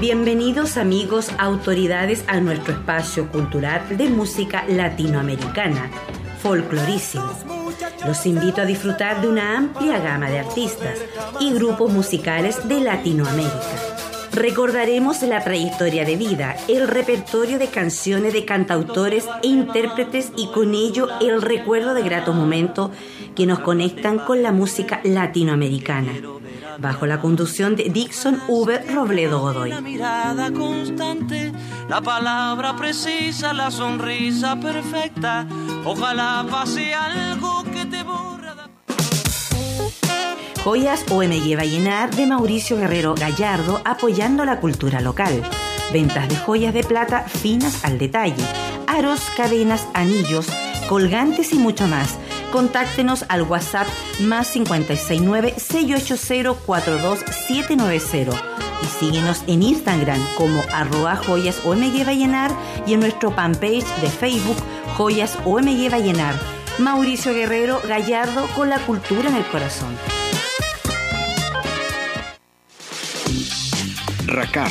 Bienvenidos amigos, autoridades a nuestro espacio cultural de música latinoamericana, folclorísimo. Los invito a disfrutar de una amplia gama de artistas y grupos musicales de Latinoamérica. Recordaremos la trayectoria de vida, el repertorio de canciones de cantautores e intérpretes y con ello el recuerdo de gratos momentos que nos conectan con la música latinoamericana bajo la conducción de Dixon V. Robledo Godoy. La mirada constante, la palabra precisa, la sonrisa perfecta. Ojalá pase algo que te borra. Joyas OMG Vallenar de Mauricio Guerrero Gallardo apoyando la cultura local. Ventas de joyas de plata finas al detalle, aros, cadenas, anillos, colgantes y mucho más Contáctenos al WhatsApp más 569-680-42790 y síguenos en Instagram como arroba joyas y en nuestro fanpage de Facebook Joyas OMG Vallenar. Mauricio Guerrero Gallardo con la cultura en el corazón. RACAR,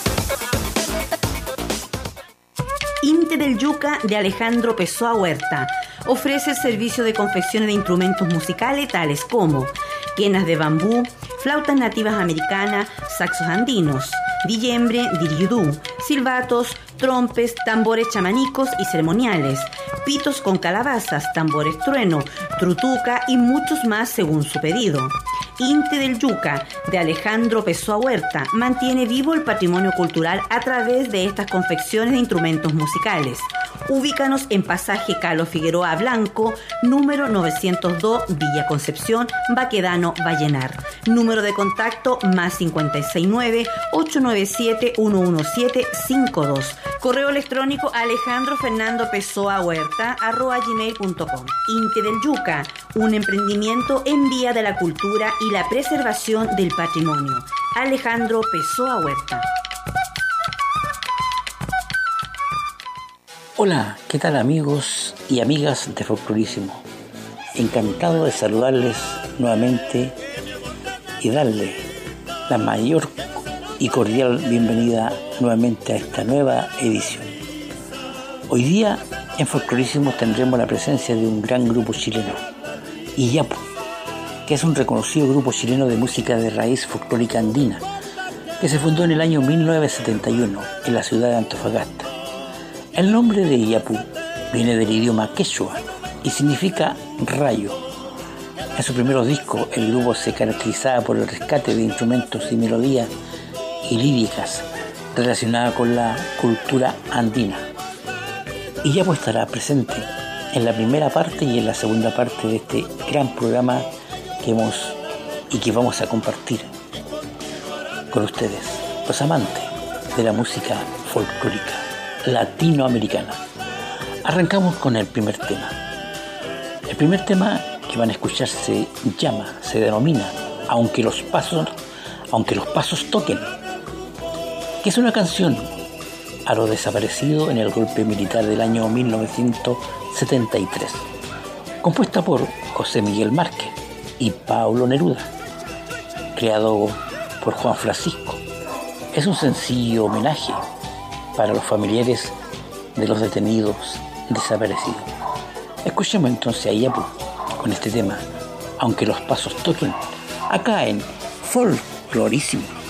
Del Yuca de Alejandro Pessoa Huerta ofrece el servicio de confecciones de instrumentos musicales tales como quenas de bambú, flautas nativas americanas, saxos andinos, dillembre, diriudú, silbatos, trompes, tambores chamanicos y ceremoniales, pitos con calabazas, tambores trueno, trutuca y muchos más según su pedido. Inte del Yuca, de Alejandro Pessoa Huerta, mantiene vivo el patrimonio cultural a través de estas confecciones de instrumentos musicales. Ubícanos en pasaje Calo Figueroa Blanco, número 902, Villa Concepción, Baquedano, Vallenar. Número de contacto más 569-897-11752. Correo electrónico Alejandro Fernando Pessoa arroba gmail.com. Inte del Yuca, un emprendimiento en vía de la cultura y la preservación del patrimonio. Alejandro Pessoa Huerta. Hola, ¿qué tal amigos y amigas de Folclorísimo? Encantado de saludarles nuevamente y darle la mayor y cordial bienvenida nuevamente a esta nueva edición. Hoy día en Folclorísimo tendremos la presencia de un gran grupo chileno, Iyapu, que es un reconocido grupo chileno de música de raíz folclórica andina, que se fundó en el año 1971 en la ciudad de Antofagasta. El nombre de Iyapu viene del idioma quechua y significa rayo. En sus primeros discos, el grupo se caracterizaba por el rescate de instrumentos y melodías y líricas relacionadas con la cultura andina. Iyapu estará presente en la primera parte y en la segunda parte de este gran programa que hemos y que vamos a compartir con ustedes, los amantes de la música folclórica latinoamericana. Arrancamos con el primer tema. El primer tema que van a escuchar se llama, se denomina Aunque los pasos, aunque los pasos toquen, que es una canción a lo desaparecido en el golpe militar del año 1973. compuesta por José Miguel Márquez y Pablo Neruda, creado por Juan Francisco. Es un sencillo homenaje para los familiares de los detenidos desaparecidos. Escuchemos entonces a Iapu con este tema, aunque los pasos toquen, acá en Folklorísimo.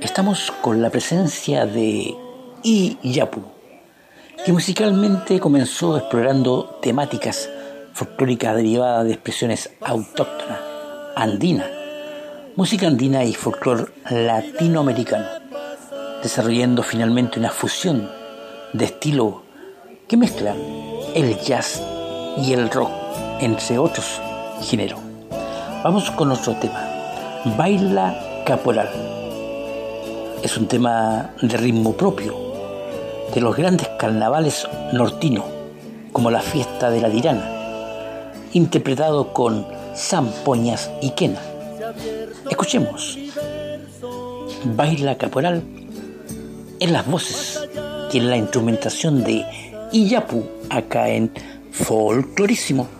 Estamos con la presencia de Iyapu, que musicalmente comenzó explorando temáticas folclóricas derivadas de expresiones autóctonas, andina, música andina y folclore latinoamericano, desarrollando finalmente una fusión de estilo que mezcla el jazz y el rock, entre otros géneros. Vamos con otro tema, Baila Caporal. Es un tema de ritmo propio de los grandes carnavales nortinos, como la fiesta de la Tirana, interpretado con zampoñas y quena. Escuchemos. Baila Caporal en las voces y en la instrumentación de Iyapu acá en Folclorísimo.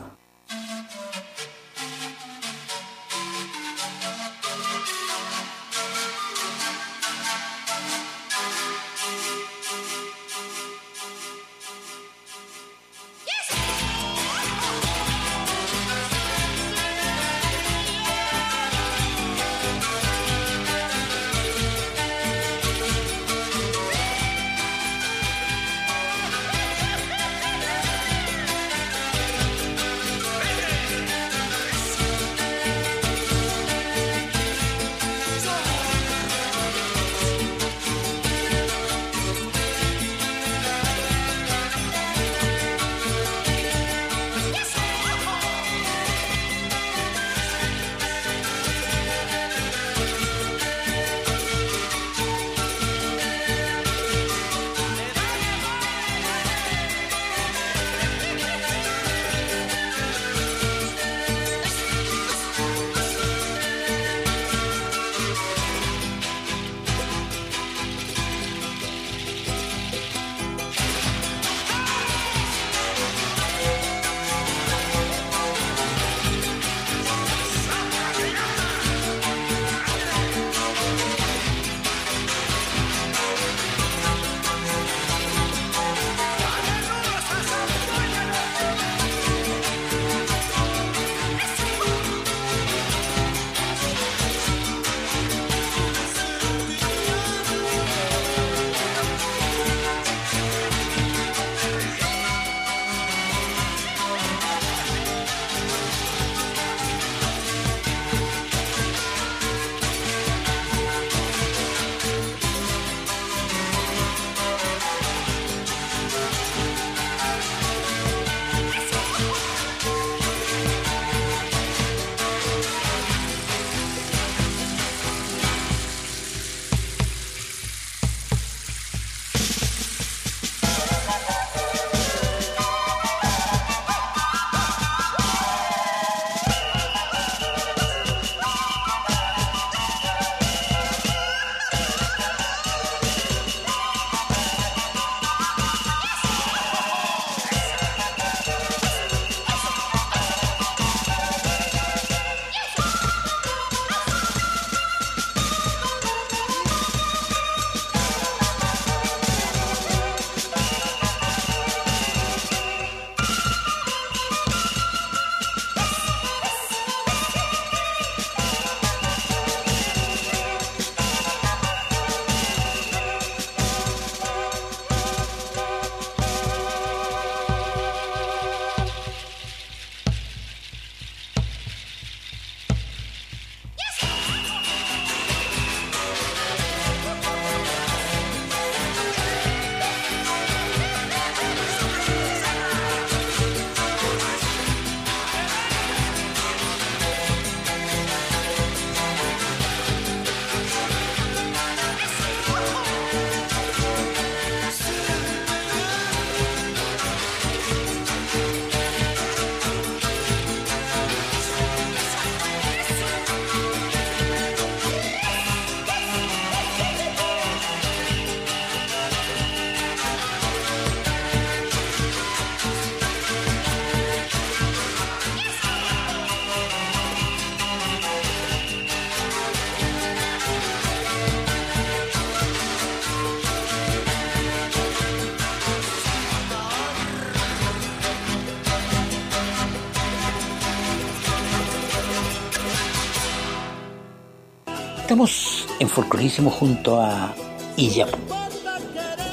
En Folclorísimo junto a Iyapu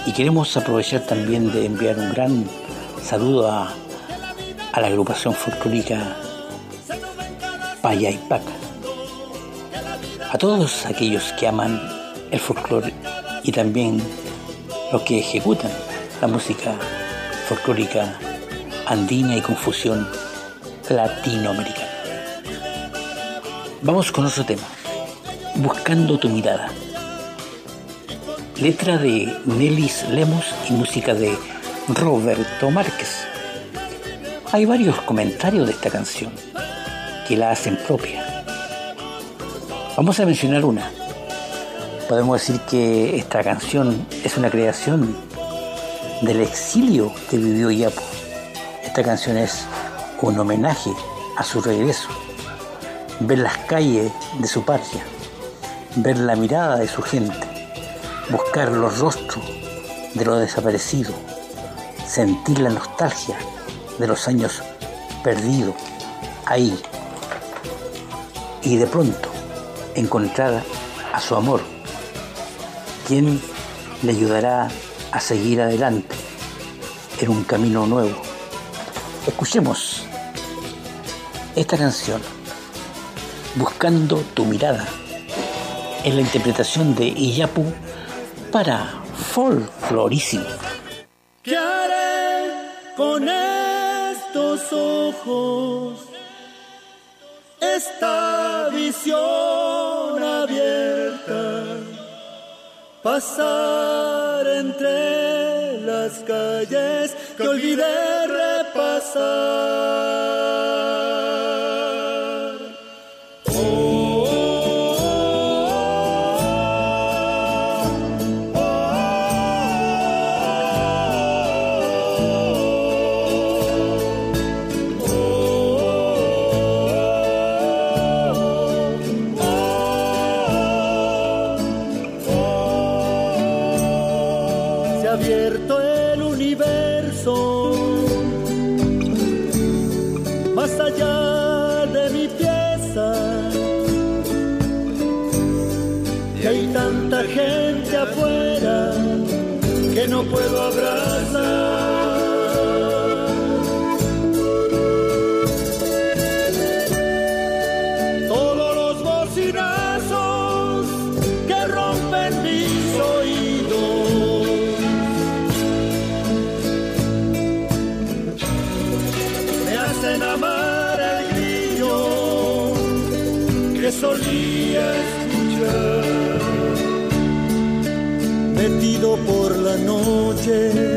y queremos aprovechar también de enviar un gran saludo a, a la agrupación folclórica Payaypac, a todos aquellos que aman el folclore y también los que ejecutan la música folclórica andina y confusión latinoamericana. Vamos con otro tema, Buscando tu mirada. Letra de Nelis Lemos y música de Roberto Márquez. Hay varios comentarios de esta canción que la hacen propia. Vamos a mencionar una. Podemos decir que esta canción es una creación del exilio que vivió Yapo. Esta canción es un homenaje a su regreso. Ver las calles de su patria, ver la mirada de su gente, buscar los rostros de los desaparecidos, sentir la nostalgia de los años perdidos ahí y de pronto encontrar a su amor, quien le ayudará a seguir adelante en un camino nuevo. Escuchemos esta canción, Buscando tu mirada, en la interpretación de Iyapu para Folclorísimo. ¿Qué haré con estos ojos? Esta visión abierta, pasar entre las calles que olvidé repasar. Noche,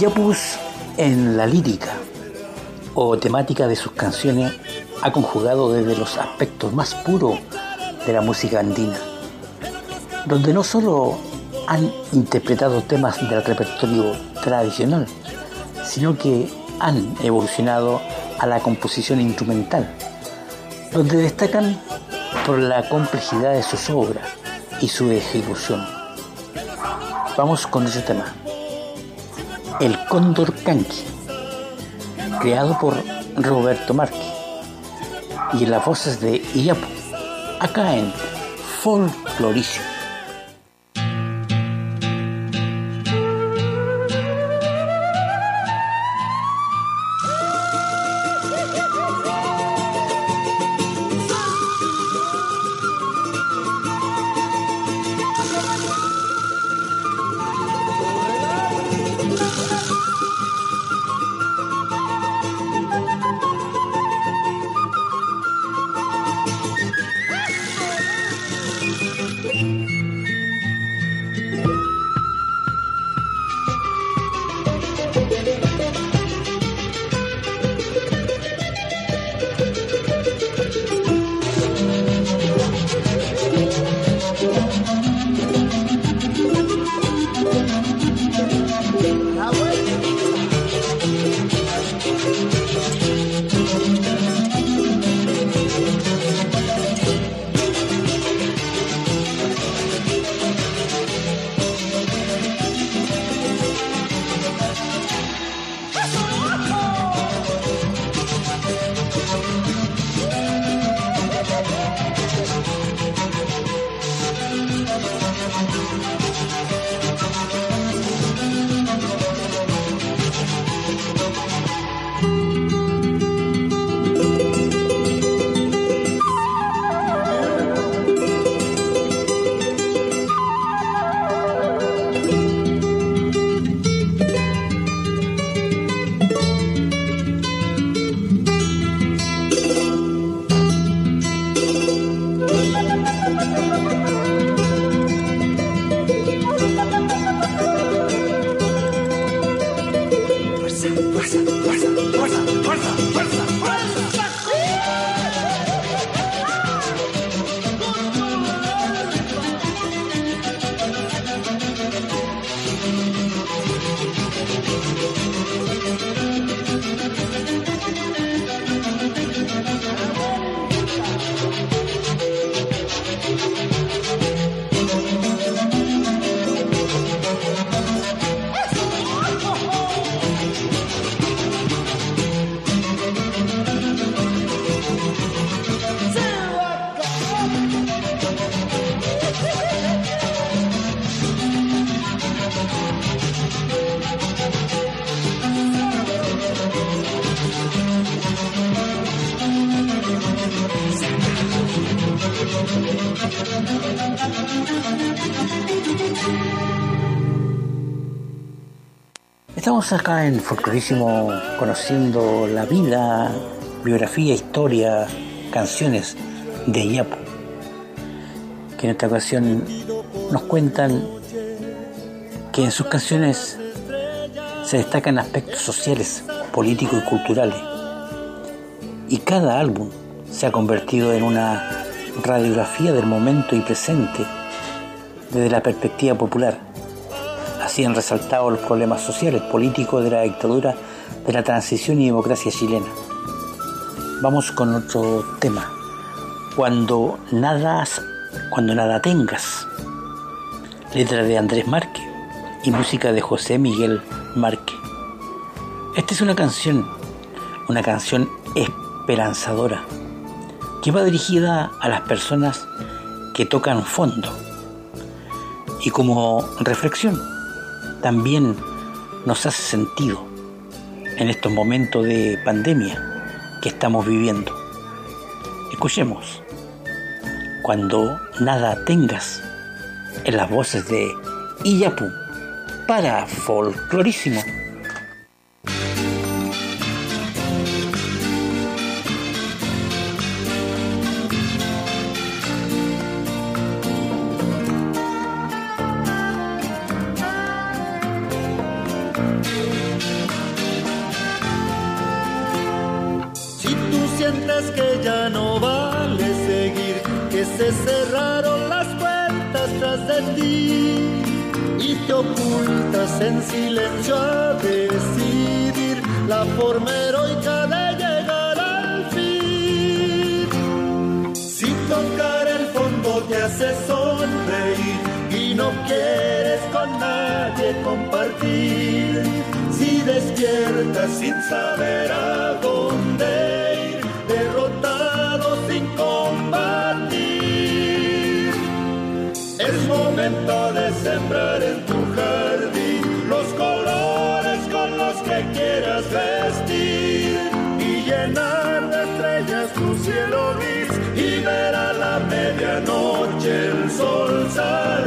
Yapus en la lírica o temática de sus canciones ha conjugado desde los aspectos más puros de la música andina, donde no solo han interpretado temas del repertorio tradicional, sino que han evolucionado a la composición instrumental, donde destacan por la complejidad de sus obras y su ejecución. Vamos con ese tema. El Cóndor Canqui, creado por Roberto Marqui, y las voces de Iyapu, acá en Folcloricio. Estamos acá en Folclorísimo conociendo la vida, biografía, historia, canciones de Iyapu, que en esta ocasión nos cuentan que en sus canciones se destacan aspectos sociales, políticos y culturales. Y cada álbum se ha convertido en una radiografía del momento y presente desde la perspectiva popular han resaltado los problemas sociales, políticos de la dictadura, de la transición y democracia chilena. Vamos con otro tema, Cuando nada, cuando nada tengas. Letra de Andrés Márquez y música de José Miguel Márquez. Esta es una canción, una canción esperanzadora, que va dirigida a las personas que tocan fondo. Y como reflexión, también nos hace sentido en estos momentos de pandemia que estamos viviendo. Escuchemos, cuando nada tengas, en las voces de Iyapu para Folclorísimo. En silencio a decidir la forma heroica de llegar al fin. Si tocar el fondo te hace sonreír y no quieres con nadie compartir, si despiertas sin saber a dónde es momento de sembrar en tu quieras vestir y llenar de estrellas tu cielo gris y ver a la medianoche el sol.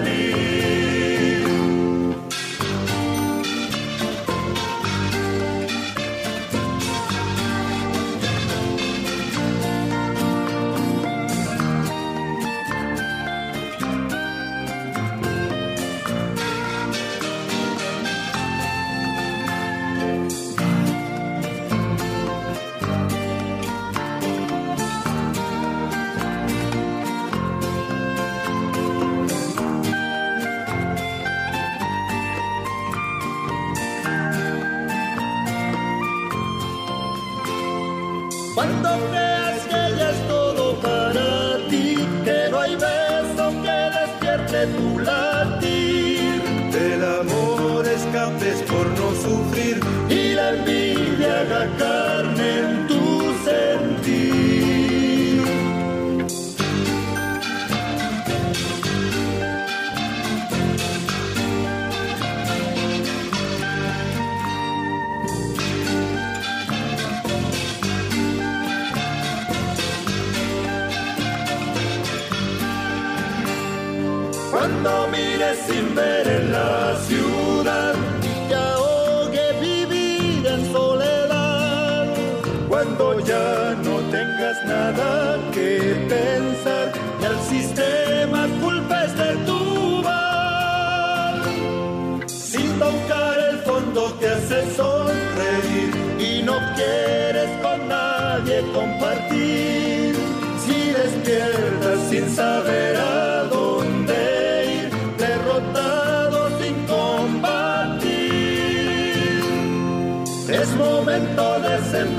Yapus en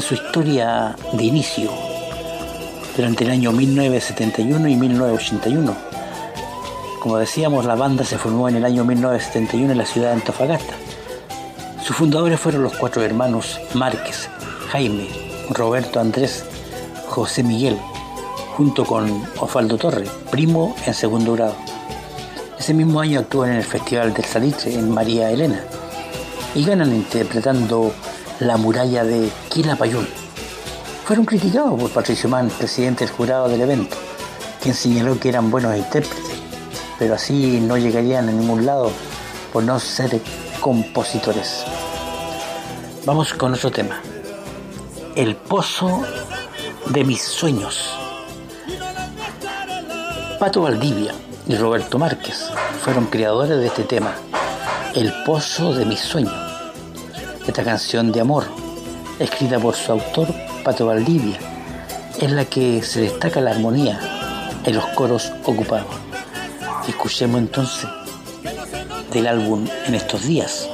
su historia de inicio, durante el año 1971 y 1981. Como decíamos, la banda se formó en el año 1971 en la ciudad de Antofagasta. Sus fundadores fueron los cuatro hermanos Márquez, Jaime, Roberto Andrés, José Miguel, junto con Osvaldo Torre, primo en segundo grado. Ese mismo año actúan en el Festival del Salitre en María Elena y ganan interpretando la muralla de Quilapayún. fueron criticados por Patricio Mann, presidente del jurado del evento, quien señaló que eran buenos intérpretes, pero así no llegarían a ningún lado por no ser compositores. Vamos con otro tema. El pozo de mis sueños. Pato Valdivia y Roberto Márquez fueron creadores de este tema, El pozo de mis sueños. Esta canción de amor, escrita por su autor Pato Valdivia, en la que se destaca la armonía en los coros ocupados. Escuchemos entonces del álbum En estos días,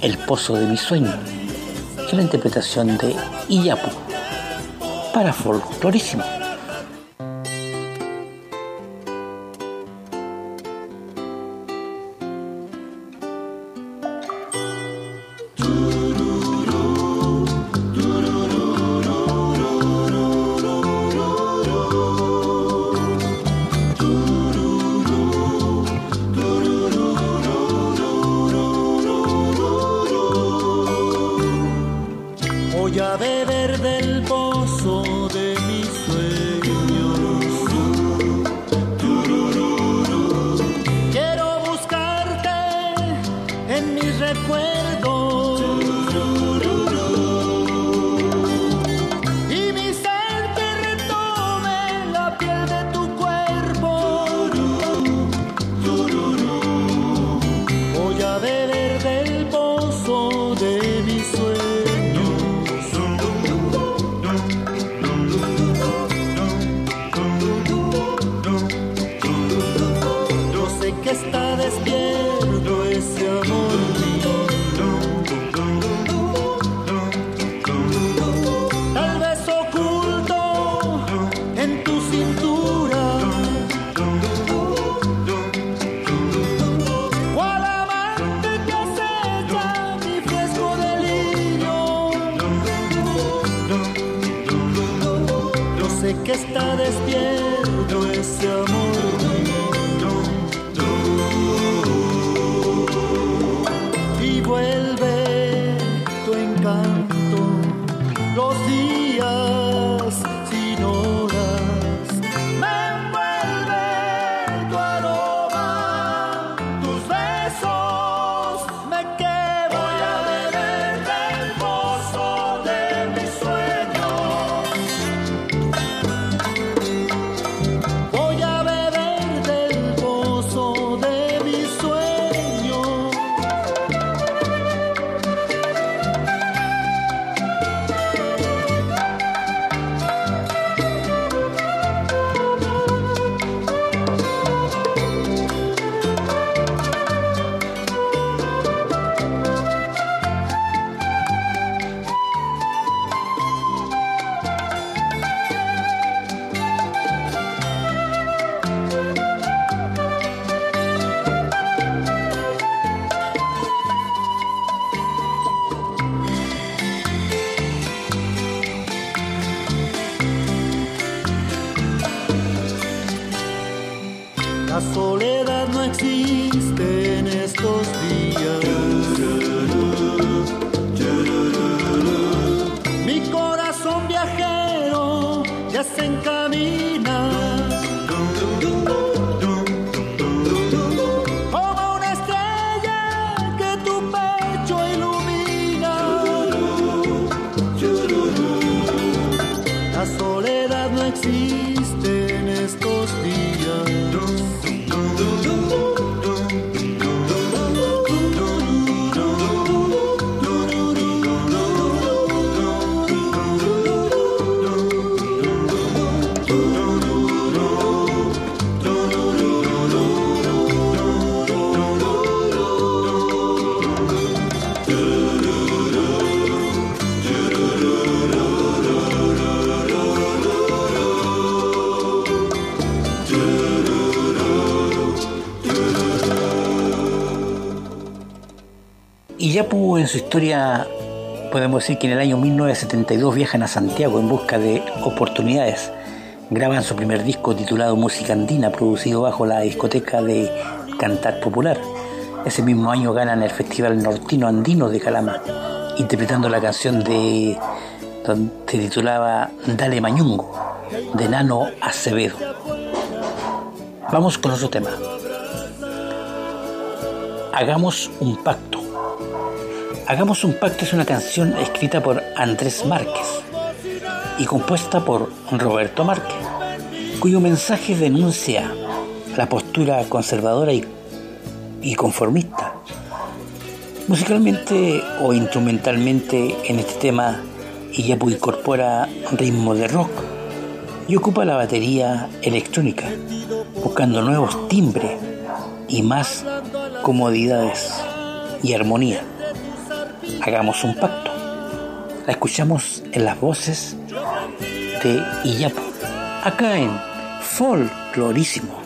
El pozo de mis sueños, en la interpretación de Iyapu para Folclorísimo. recuerdo. Iyapu en su historia podemos decir que en el año 1972 viajan a Santiago en busca de oportunidades. Graban su primer disco titulado Música Andina, producido bajo la discoteca de Cantar Popular. Ese mismo año ganan el Festival Nortino Andino de Calama, interpretando la canción de se titulaba Dale Mañungo, de Nano Acevedo. Vamos con otro tema. Hagamos un pacto. Hagamos un pacto es una canción escrita por Andrés Márquez y compuesta por Roberto Márquez, cuyo mensaje denuncia la postura conservadora y, conformista. Musicalmente o instrumentalmente en este tema Iyapu incorpora ritmo de rock y ocupa la batería electrónica, buscando nuevos timbres y más comodidades y armonía. Hagamos un pacto. La escuchamos en las voces de Iyapu, acá en Folklorísimo.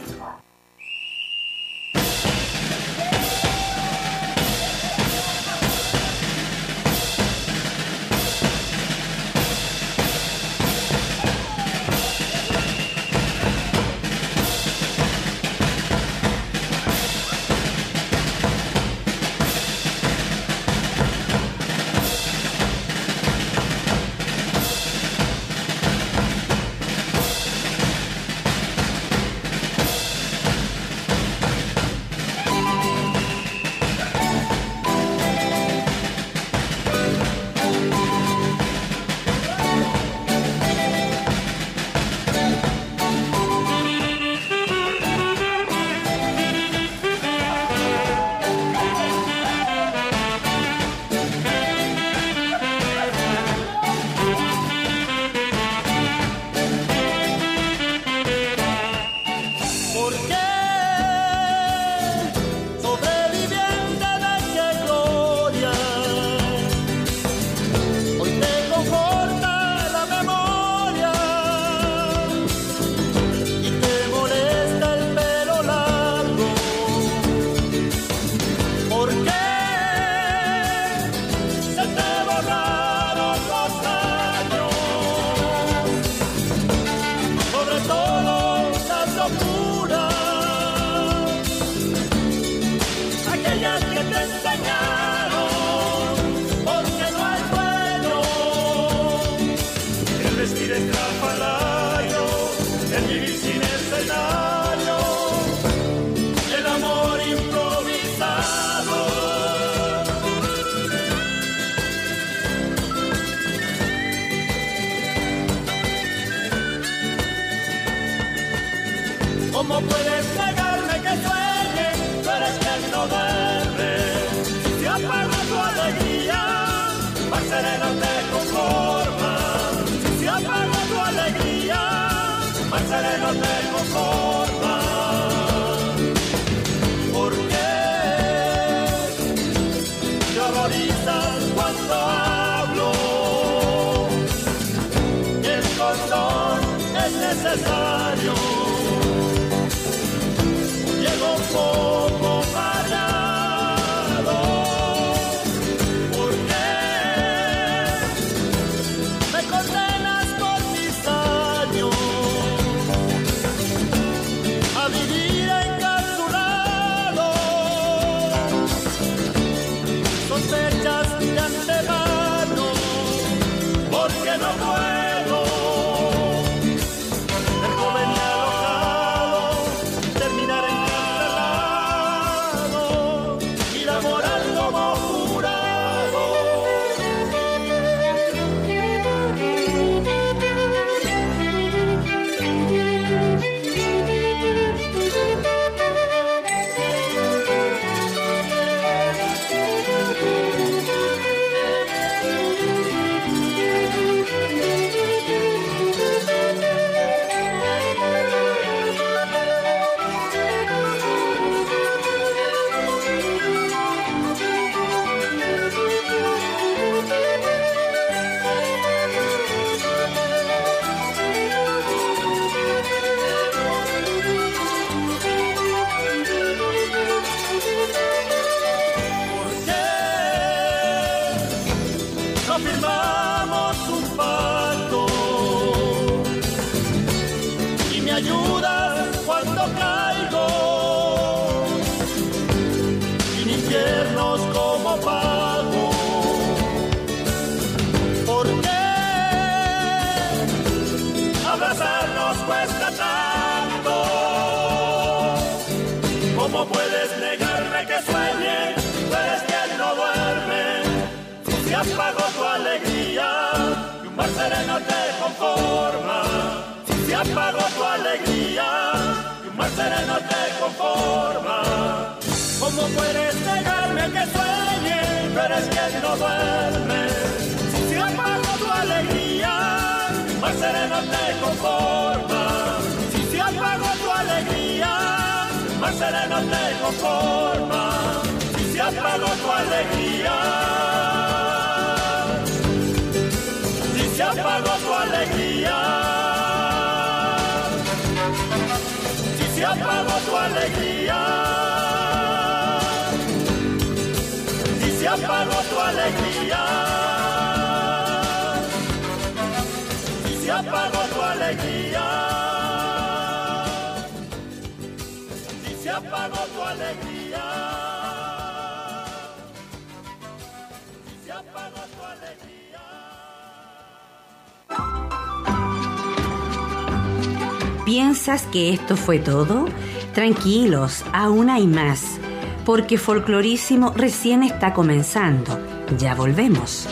¿Piensas que esto fue todo? Tranquilos, aún hay más, porque Folclorísimo recién está comenzando. Ya volvemos.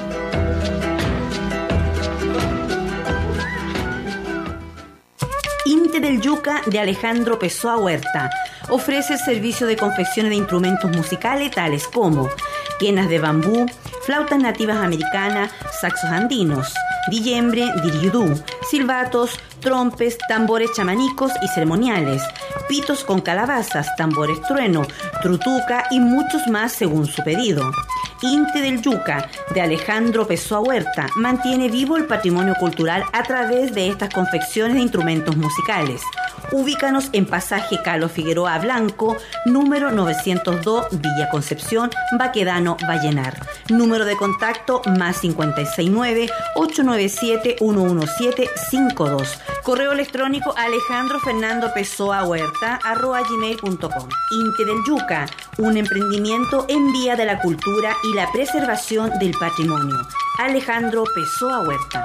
Inte del Yuca de Alejandro Pessoa Huerta ofrece el servicio de confección de instrumentos musicales tales como quenas de bambú, flautas nativas americanas, saxos andinos, dillembre, diriudú, silbatos, trompes, tambores chamanicos y ceremoniales, pitos con calabazas, tambores trueno, trutuca y muchos más según su pedido. Inte del Yuca, de Alejandro Pessoa Huerta, mantiene vivo el patrimonio cultural a través de estas confecciones de instrumentos musicales. Ubícanos en pasaje Calo Figueroa Blanco, número 902, Villa Concepción, Baquedano, Vallenar. Número de contacto más 569-897-11752. Correo electrónico Alejandro Fernando Pessoa Huerta, arroba gmail.com. Inte del Yuca, un emprendimiento en vía de la cultura y la preservación del patrimonio. Alejandro Pessoa Huerta.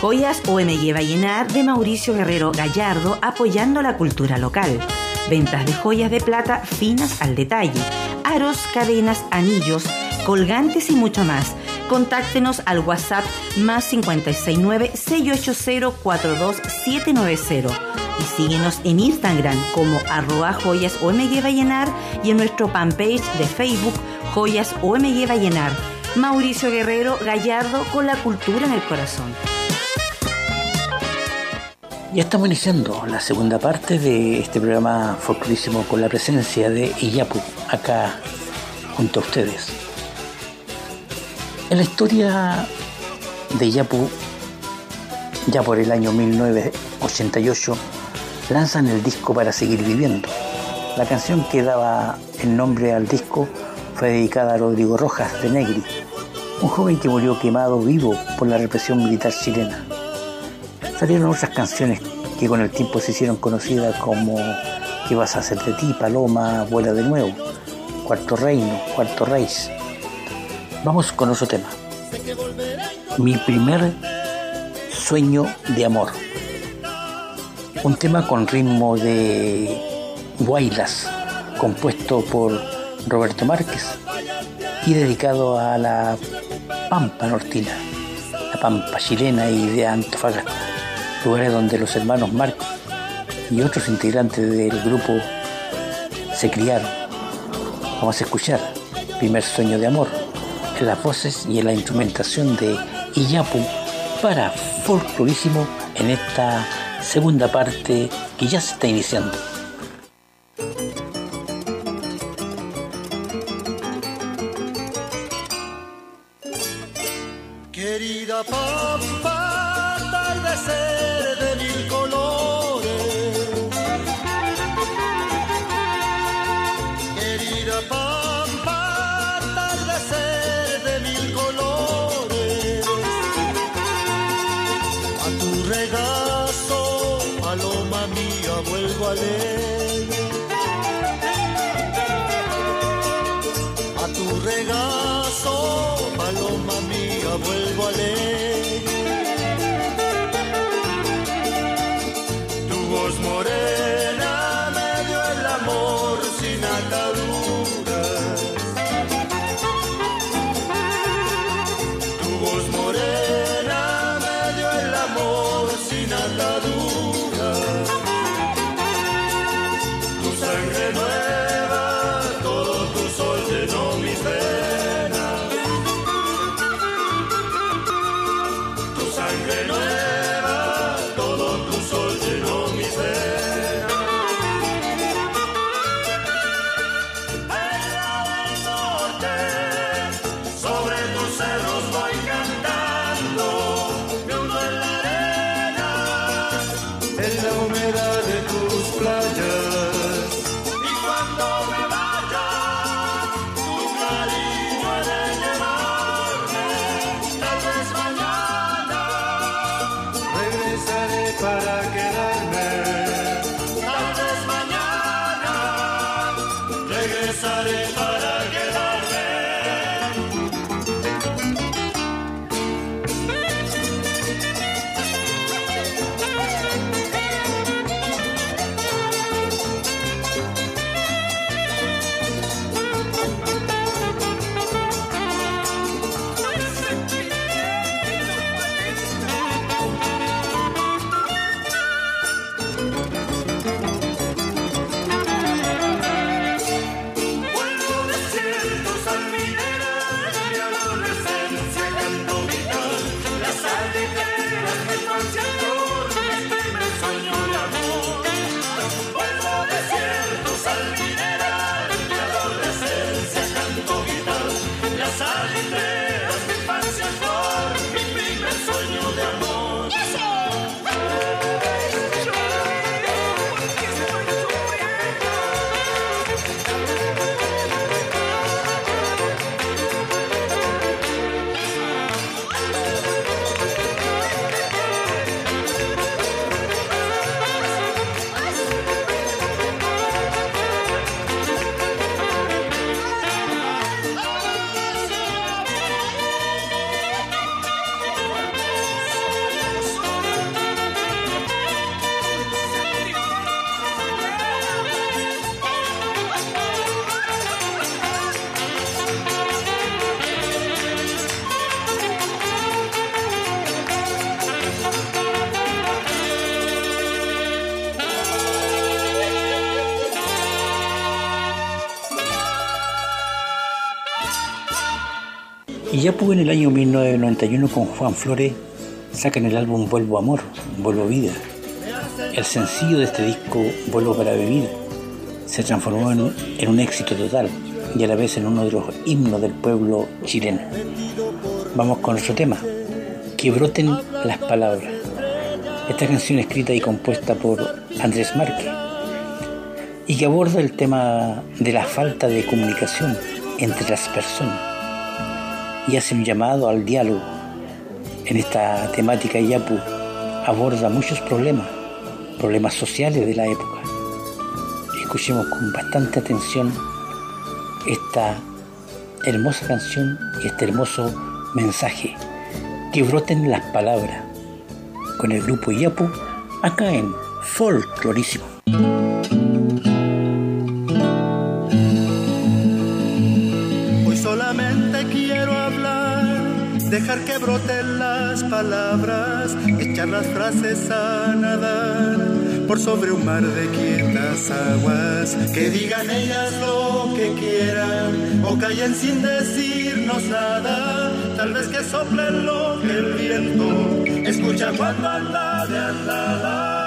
Joyas OMG Vallenar de Mauricio Guerrero Gallardo apoyando la cultura local. Ventas de joyas de plata finas al detalle. Aros, cadenas, anillos, colgantes y mucho más. Contáctenos al WhatsApp más 569-680-42790 y síguenos en Instagram como arroba joyas OMG Vallenar y en nuestro fanpage de Facebook Joyas OMG Vallenar. Mauricio Guerrero Gallardo con la cultura en el corazón. Ya estamos iniciando la segunda parte de este programa folclorísimo con la presencia de Iyapu acá junto a ustedes. En la historia de Iyapu, ya por el año 1988, lanzan el disco para seguir viviendo. La canción que daba el nombre al disco fue dedicada a Rodrigo Rojas de Negri, un joven que murió quemado vivo por la represión militar chilena salieron otras canciones que con el tiempo se hicieron conocidas como ¿Qué vas a hacer de ti, Paloma, vuela de nuevo? Cuarto Reino, Cuarto Reis. Vamos con otro tema. Mi primer sueño de amor. Un tema con ritmo de guaylas, compuesto por Roberto Márquez y dedicado a la Pampa Nortina, la Pampa chilena y de Antofagasta, lugares donde los hermanos Márquez y otros integrantes del grupo se criaron. Vamos a escuchar Primer Sueño de Amor en las voces y en la instrumentación de Iyapu para folclorísimo en esta segunda parte que ya se está iniciando. El año 1991 con Juan Flores sacan el álbum Vuelvo Amor, Vuelvo Vida. El sencillo de este disco, Vuelvo para Vivir, se transformó en, en un éxito total y a la vez en uno de los himnos del pueblo chileno. Vamos con otro tema, Que broten las palabras. Esta canción escrita y compuesta por Andrés Márquez y que aborda el tema de la falta de comunicación entre las personas y hace un llamado al diálogo. En esta temática Yapu aborda muchos problemas, problemas sociales de la época. Escuchemos con bastante atención esta hermosa canción y este hermoso mensaje. Que broten las palabras con el grupo Yapu acá en Folklorísimo. Que broten las palabras, echar las frases a nadar por sobre un mar de quietas aguas. Que digan ellas lo que quieran o callen sin decirnos nada. Tal vez que soplen lo que el viento escucha cuando anda de andada.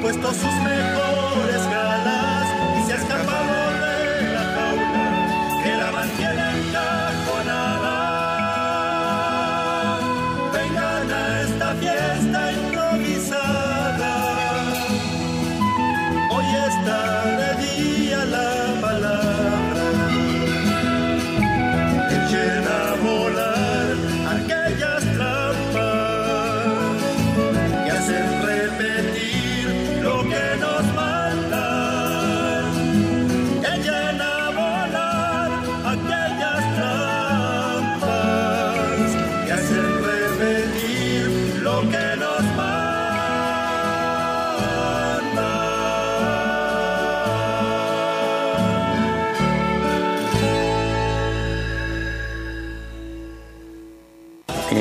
Puesto sus mejores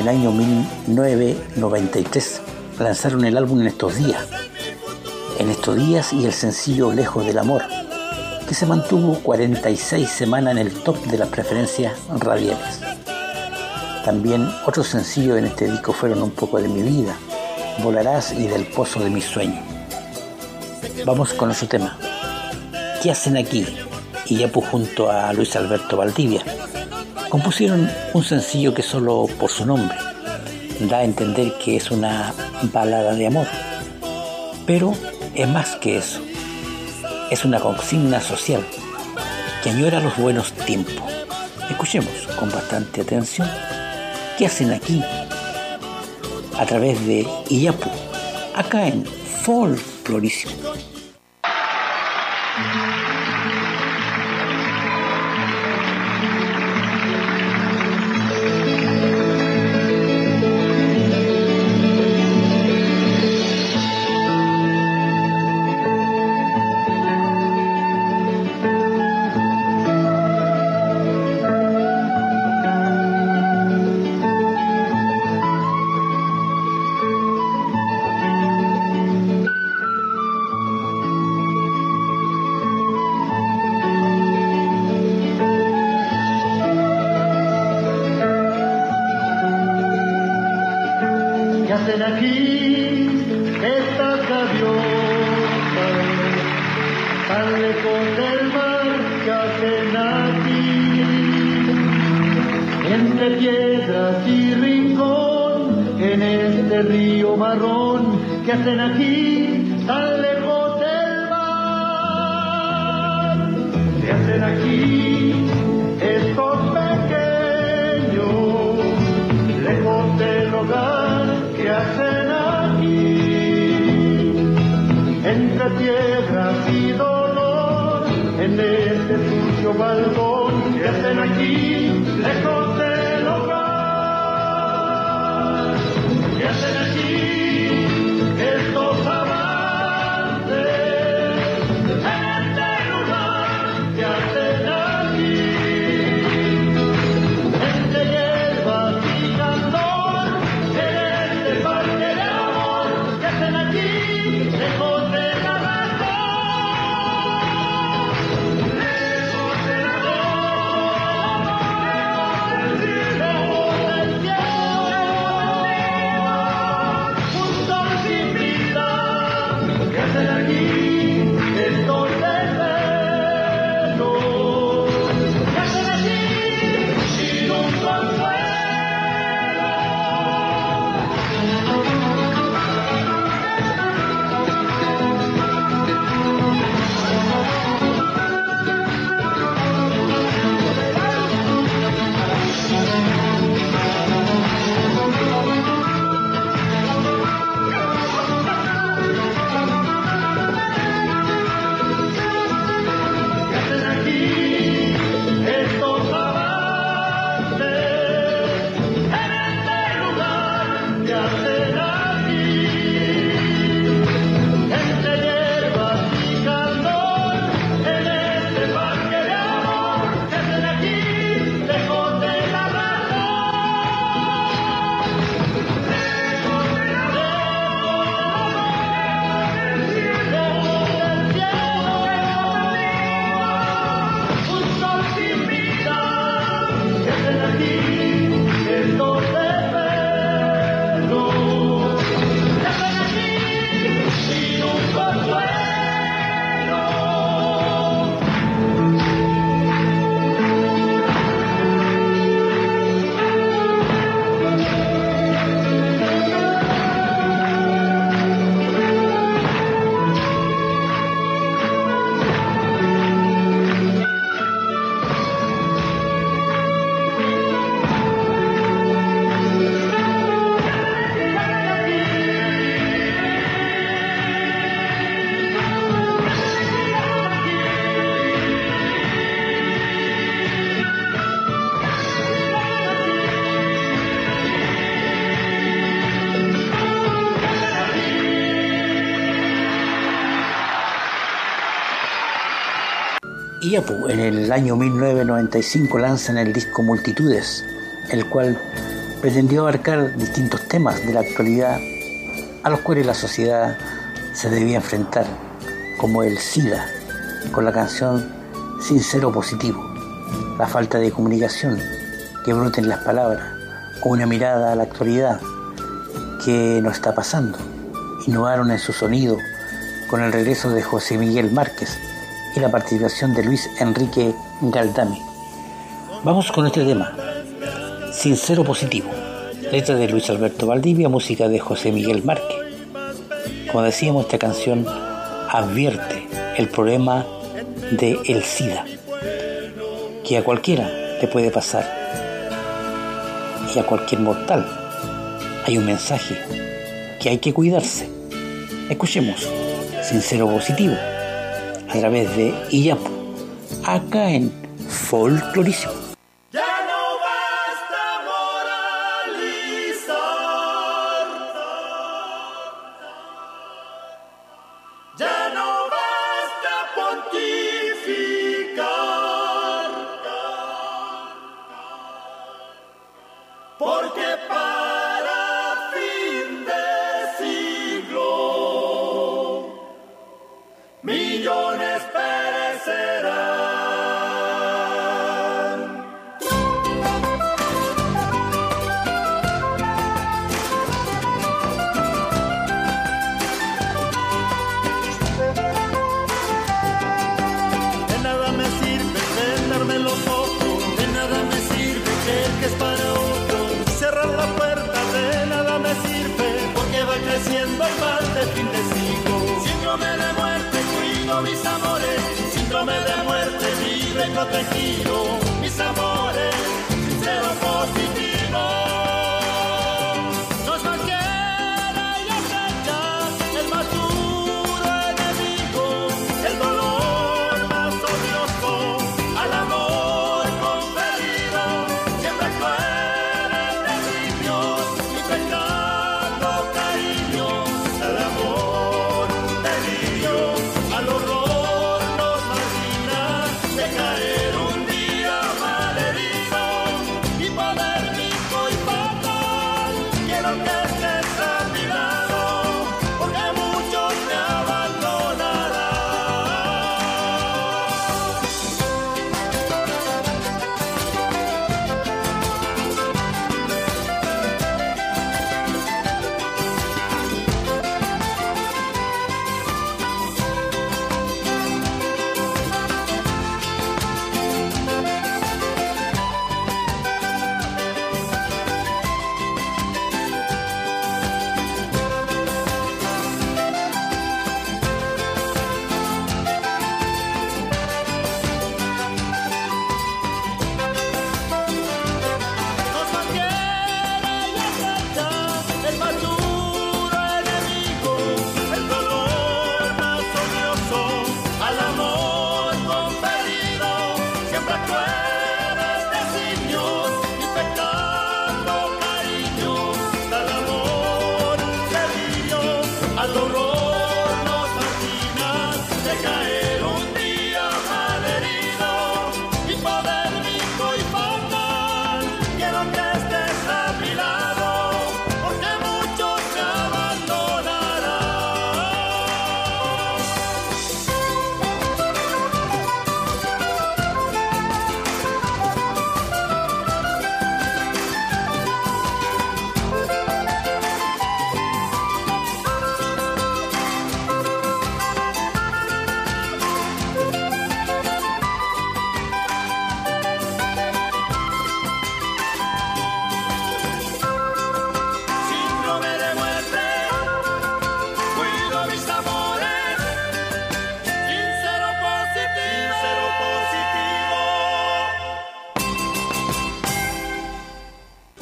año 1993 lanzaron el álbum En estos días. En estos días y el sencillo Lejos del Amor, que se mantuvo 46 semanas en el top de las preferencias radiales. También otros sencillos en este disco fueron Un poco de mi vida, Volarás y Del pozo de mis sueños. Vamos con otro tema. ¿Qué hacen aquí? Y ya junto a Luis Alberto Valdivia compusieron un sencillo que solo por su nombre da a entender que es una balada de amor. Pero es más que eso. Es una consigna social que añora los buenos tiempos. Escuchemos con bastante atención qué hacen aquí a través de Iyapu, acá en ven aquí esta gaviota, tan lejos del mar que hacen aquí, entre piedras y rincón, en este río marrón que hacen aquí, tan lejos piedras y dolor, en este sucio balcón Pues, en el año 1995 lanzan el disco Multitudes, el cual pretendió abarcar distintos temas de la actualidad a los cuales la sociedad se debía enfrentar, como el SIDA, con la canción Sincero Positivo, la falta de comunicación, que broten las palabras, o una mirada a la actualidad, que nos está pasando. Innovaron en su sonido con el regreso de José Miguel Márquez la participación de Luis Enrique Galdame. Vamos con este tema, Sincero Positivo, letra de Luis Alberto Valdivia, música de José Miguel Márquez. Como decíamos, esta canción advierte el problema de SIDA, que a cualquiera le puede pasar y a cualquier mortal. Hay un mensaje que hay que cuidarse. Escuchemos, Sincero Positivo a través de Iyapu, acá en Folclorísimo. Libre y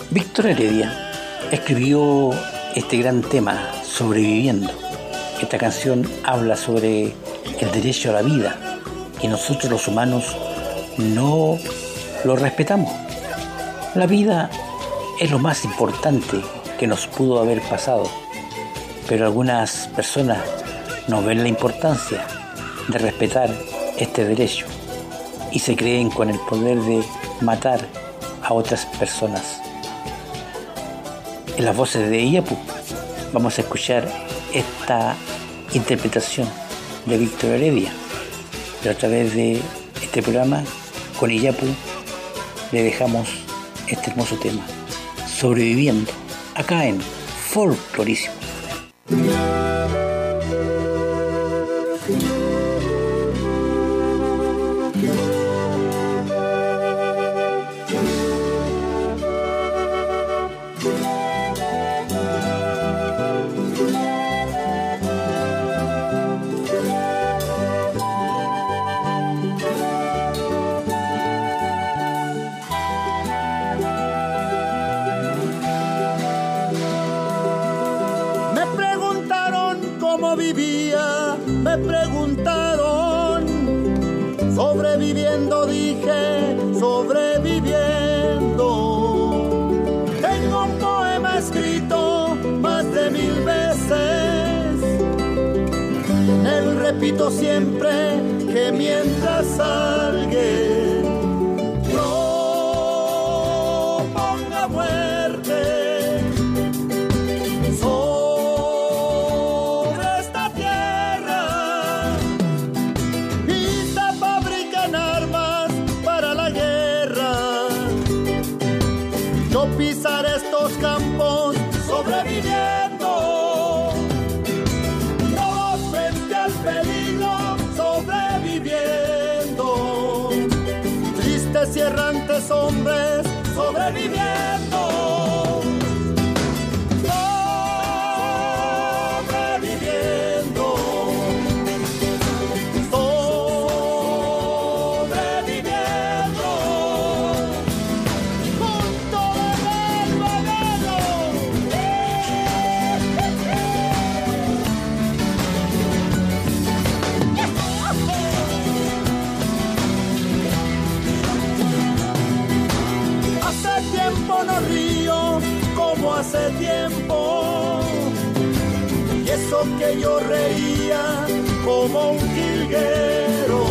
Víctor Heredia escribió este gran tema, Sobreviviendo. Esta canción habla sobre el derecho a la vida y nosotros los humanos no lo respetamos. La vida es lo más importante que nos pudo haber pasado, pero algunas personas no ven la importancia de respetar este derecho y se creen con el poder de matar a otras personas en las voces de Iyapu vamos a escuchar esta interpretación de Víctor Heredia. Pero a través de este programa, con Iyapu, le dejamos este hermoso tema, sobreviviendo, acá en Folclorísimo. Tiempo. Y eso que yo reía como un jilguero.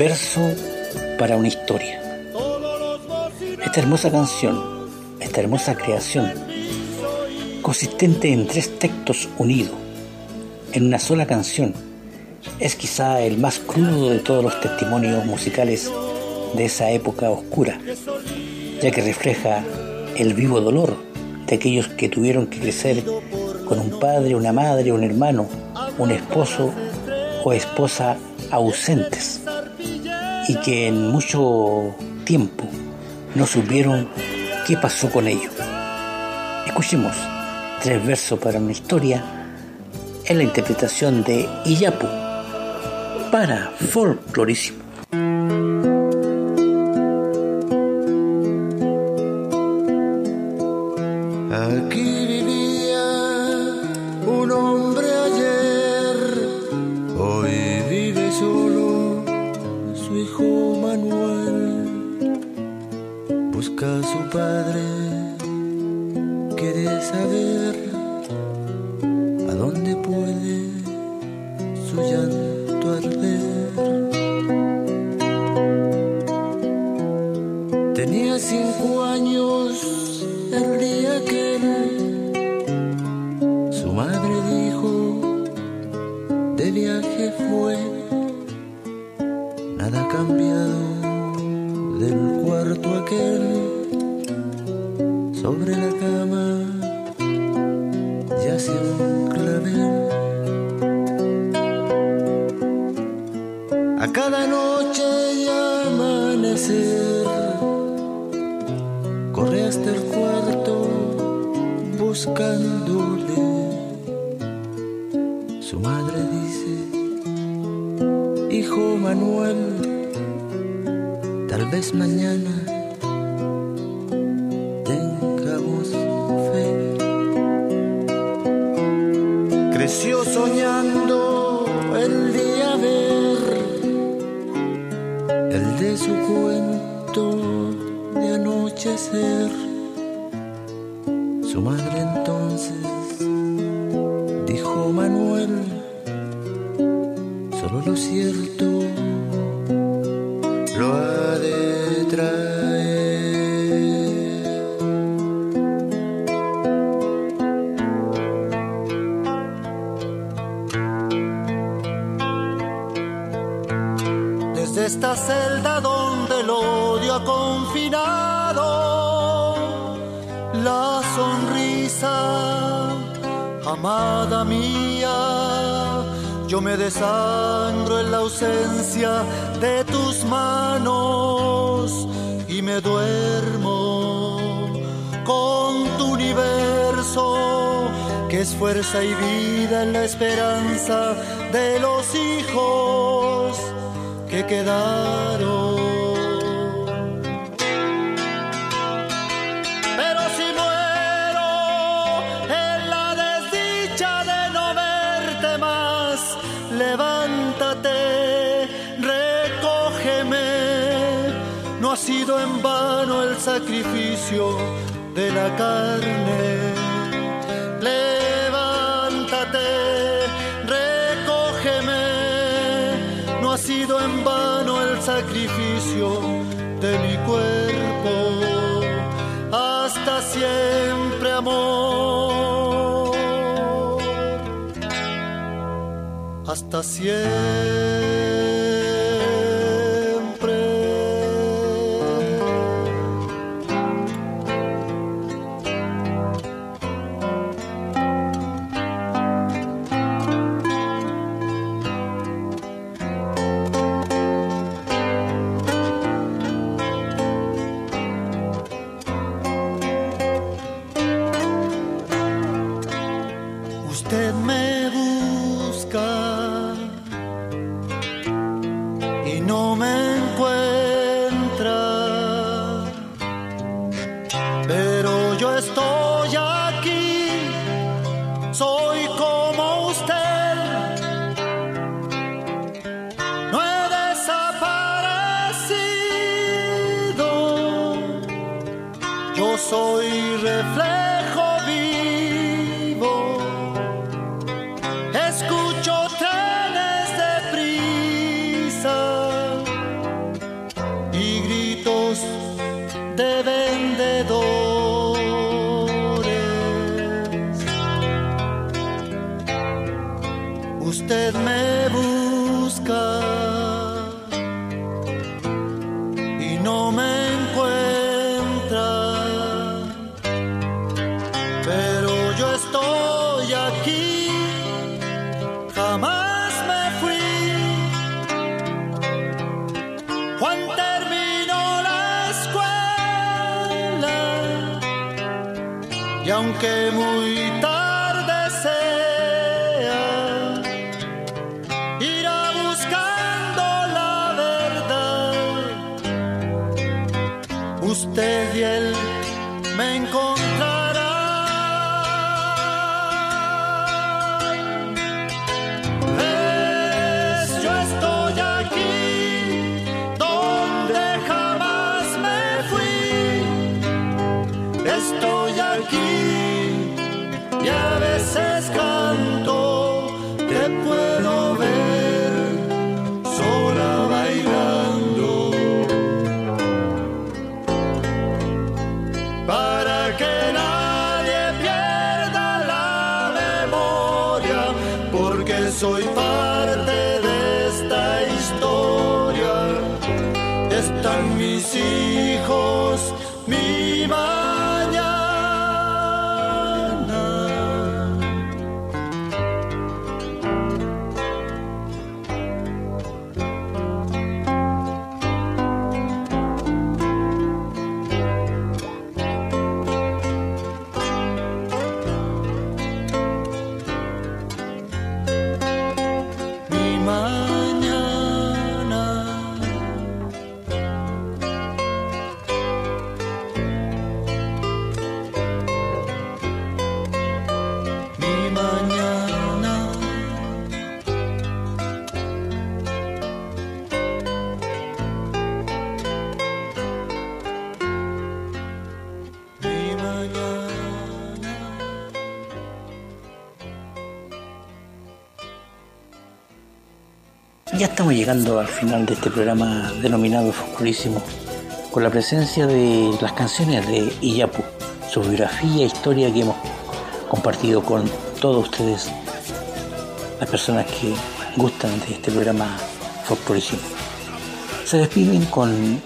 Verso para una historia. Esta hermosa canción, esta hermosa creación, consistente en tres textos unidos en una sola canción, es quizá el más crudo de todos los testimonios musicales de esa época oscura, ya que refleja el vivo dolor de aquellos que tuvieron que crecer con un padre, una madre, un hermano, un esposo o esposa ausentes y que en mucho tiempo no supieron qué pasó con ellos. Escuchemos tres versos para una historia en la interpretación de Iyapu para folclorísimo. noche y amanecer. Corre hasta el cuarto buscándole. Su madre dice, hijo Manuel, tal vez mañana esperanza de los hijos que quedaron. Pero si muero en la desdicha de no verte más, levántate, recógeme. No ha sido en vano el sacrificio de la carne. sacrificio de mi cuerpo. Hasta siempre, amor. Hasta siempre. Ya estamos llegando al final de este programa denominado Folclorísimo, con la presencia de las canciones de Iyapu, su biografía e historia que hemos compartido con todos ustedes, las personas que gustan de este programa Folclorísimo. Se despiden con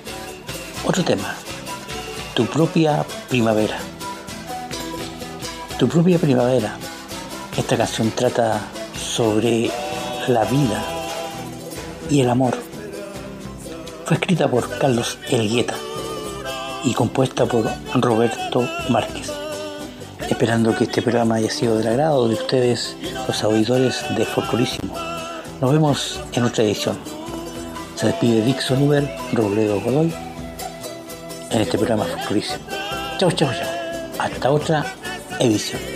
otro tema, Tu propia primavera. Tu propia primavera. Esta canción trata sobre la vida y el amor. Fue escrita por Carlos Elgueta y compuesta por Roberto Márquez. Esperando que este programa haya sido del agrado de ustedes, los auditores de Folclorísimo. Nos vemos en otra edición. Se despide Dixon Uber, Robledo Godoy, en este programa Folclorísimo. Chau, chau, chau. Hasta otra edición.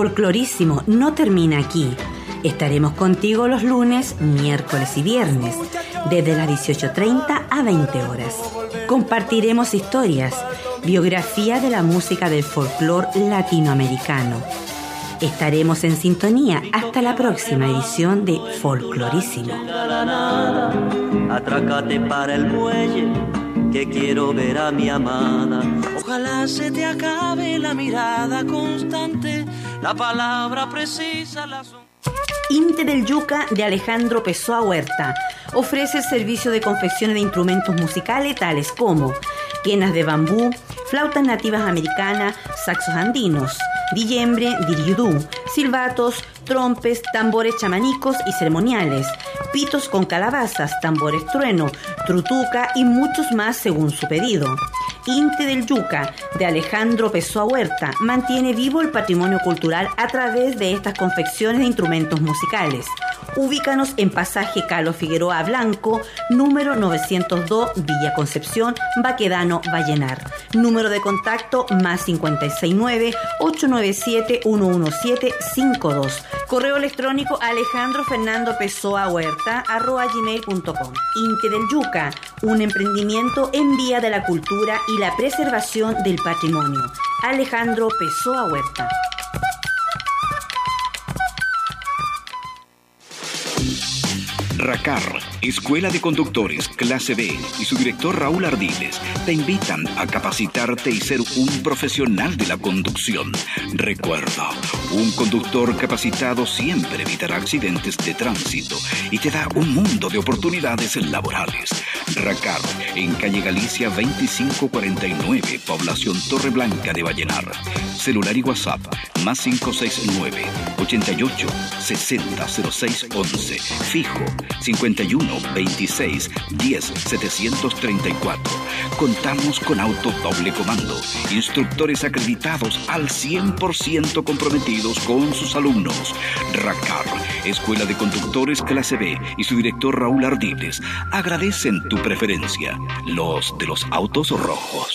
Folclorísimo no termina aquí. Estaremos contigo los lunes, miércoles y viernes, desde las 18.30 a 20 horas. Compartiremos historias, biografía de la música del folclore latinoamericano. Estaremos en sintonía hasta la próxima edición de Folclorísimo. Atrácate para el muelle, que quiero ver a mi amada. Ojalá se te acabe la mirada constante, la palabra precisa, la Inte del Yuca de Alejandro Pessoa Huerta ofrece el servicio de confecciones de instrumentos musicales tales como quenas de bambú, flautas nativas americanas, saxos andinos, dillembre, diriudú, silbatos, trompes, tambores chamanicos y ceremoniales, pitos con calabazas, tambores trueno, trutuca y muchos más según su pedido. Inte del Yuca, de Alejandro Pessoa Huerta, mantiene vivo el patrimonio cultural a través de estas confecciones de instrumentos musicales. Ubícanos en pasaje Calo Figueroa Blanco, número 902, Villa Concepción, Baquedano, Vallenar. Número de contacto más 569-897-11752. Correo electrónico Alejandro Fernando Pessoa. Inte del Yuca, un emprendimiento en vía de la cultura y la preservación del patrimonio. Alejandro Pessoa Huerta. RACAR, Escuela de Conductores, clase B, y su director Raúl Ardiles te invitan a capacitarte y ser un profesional de la conducción. Recuerda, un conductor capacitado siempre evitará accidentes de tránsito y te da un mundo de oportunidades laborales. RACAR, en calle Galicia 2549, población Torre Blanca de Vallenar. Celular y WhatsApp, más 569 88 60 06 11. Fijo 51 26 10 734. Contamos con auto doble comando, instructores acreditados al 100% comprometidos con sus alumnos. RACAR, Escuela de Conductores Clase B y su director Raúl Ardiles agradecen tu preferencia, los de los autos rojos.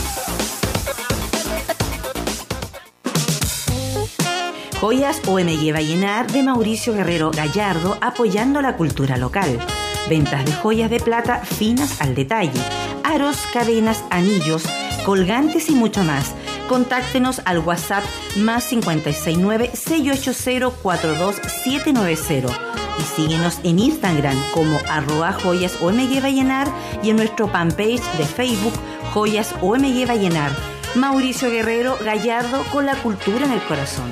Joyas OMG Vallenar de Mauricio Guerrero Gallardo apoyando la cultura local. Ventas de joyas de plata finas al detalle. Aros, cadenas, anillos, colgantes y mucho más. Contáctenos al WhatsApp más 569-680-42790 y síguenos en Instagram como arroba joyas OMG Vallenar y en nuestro fanpage de Facebook Joyas OMG Vallenar. Mauricio Guerrero Gallardo con la cultura en el corazón.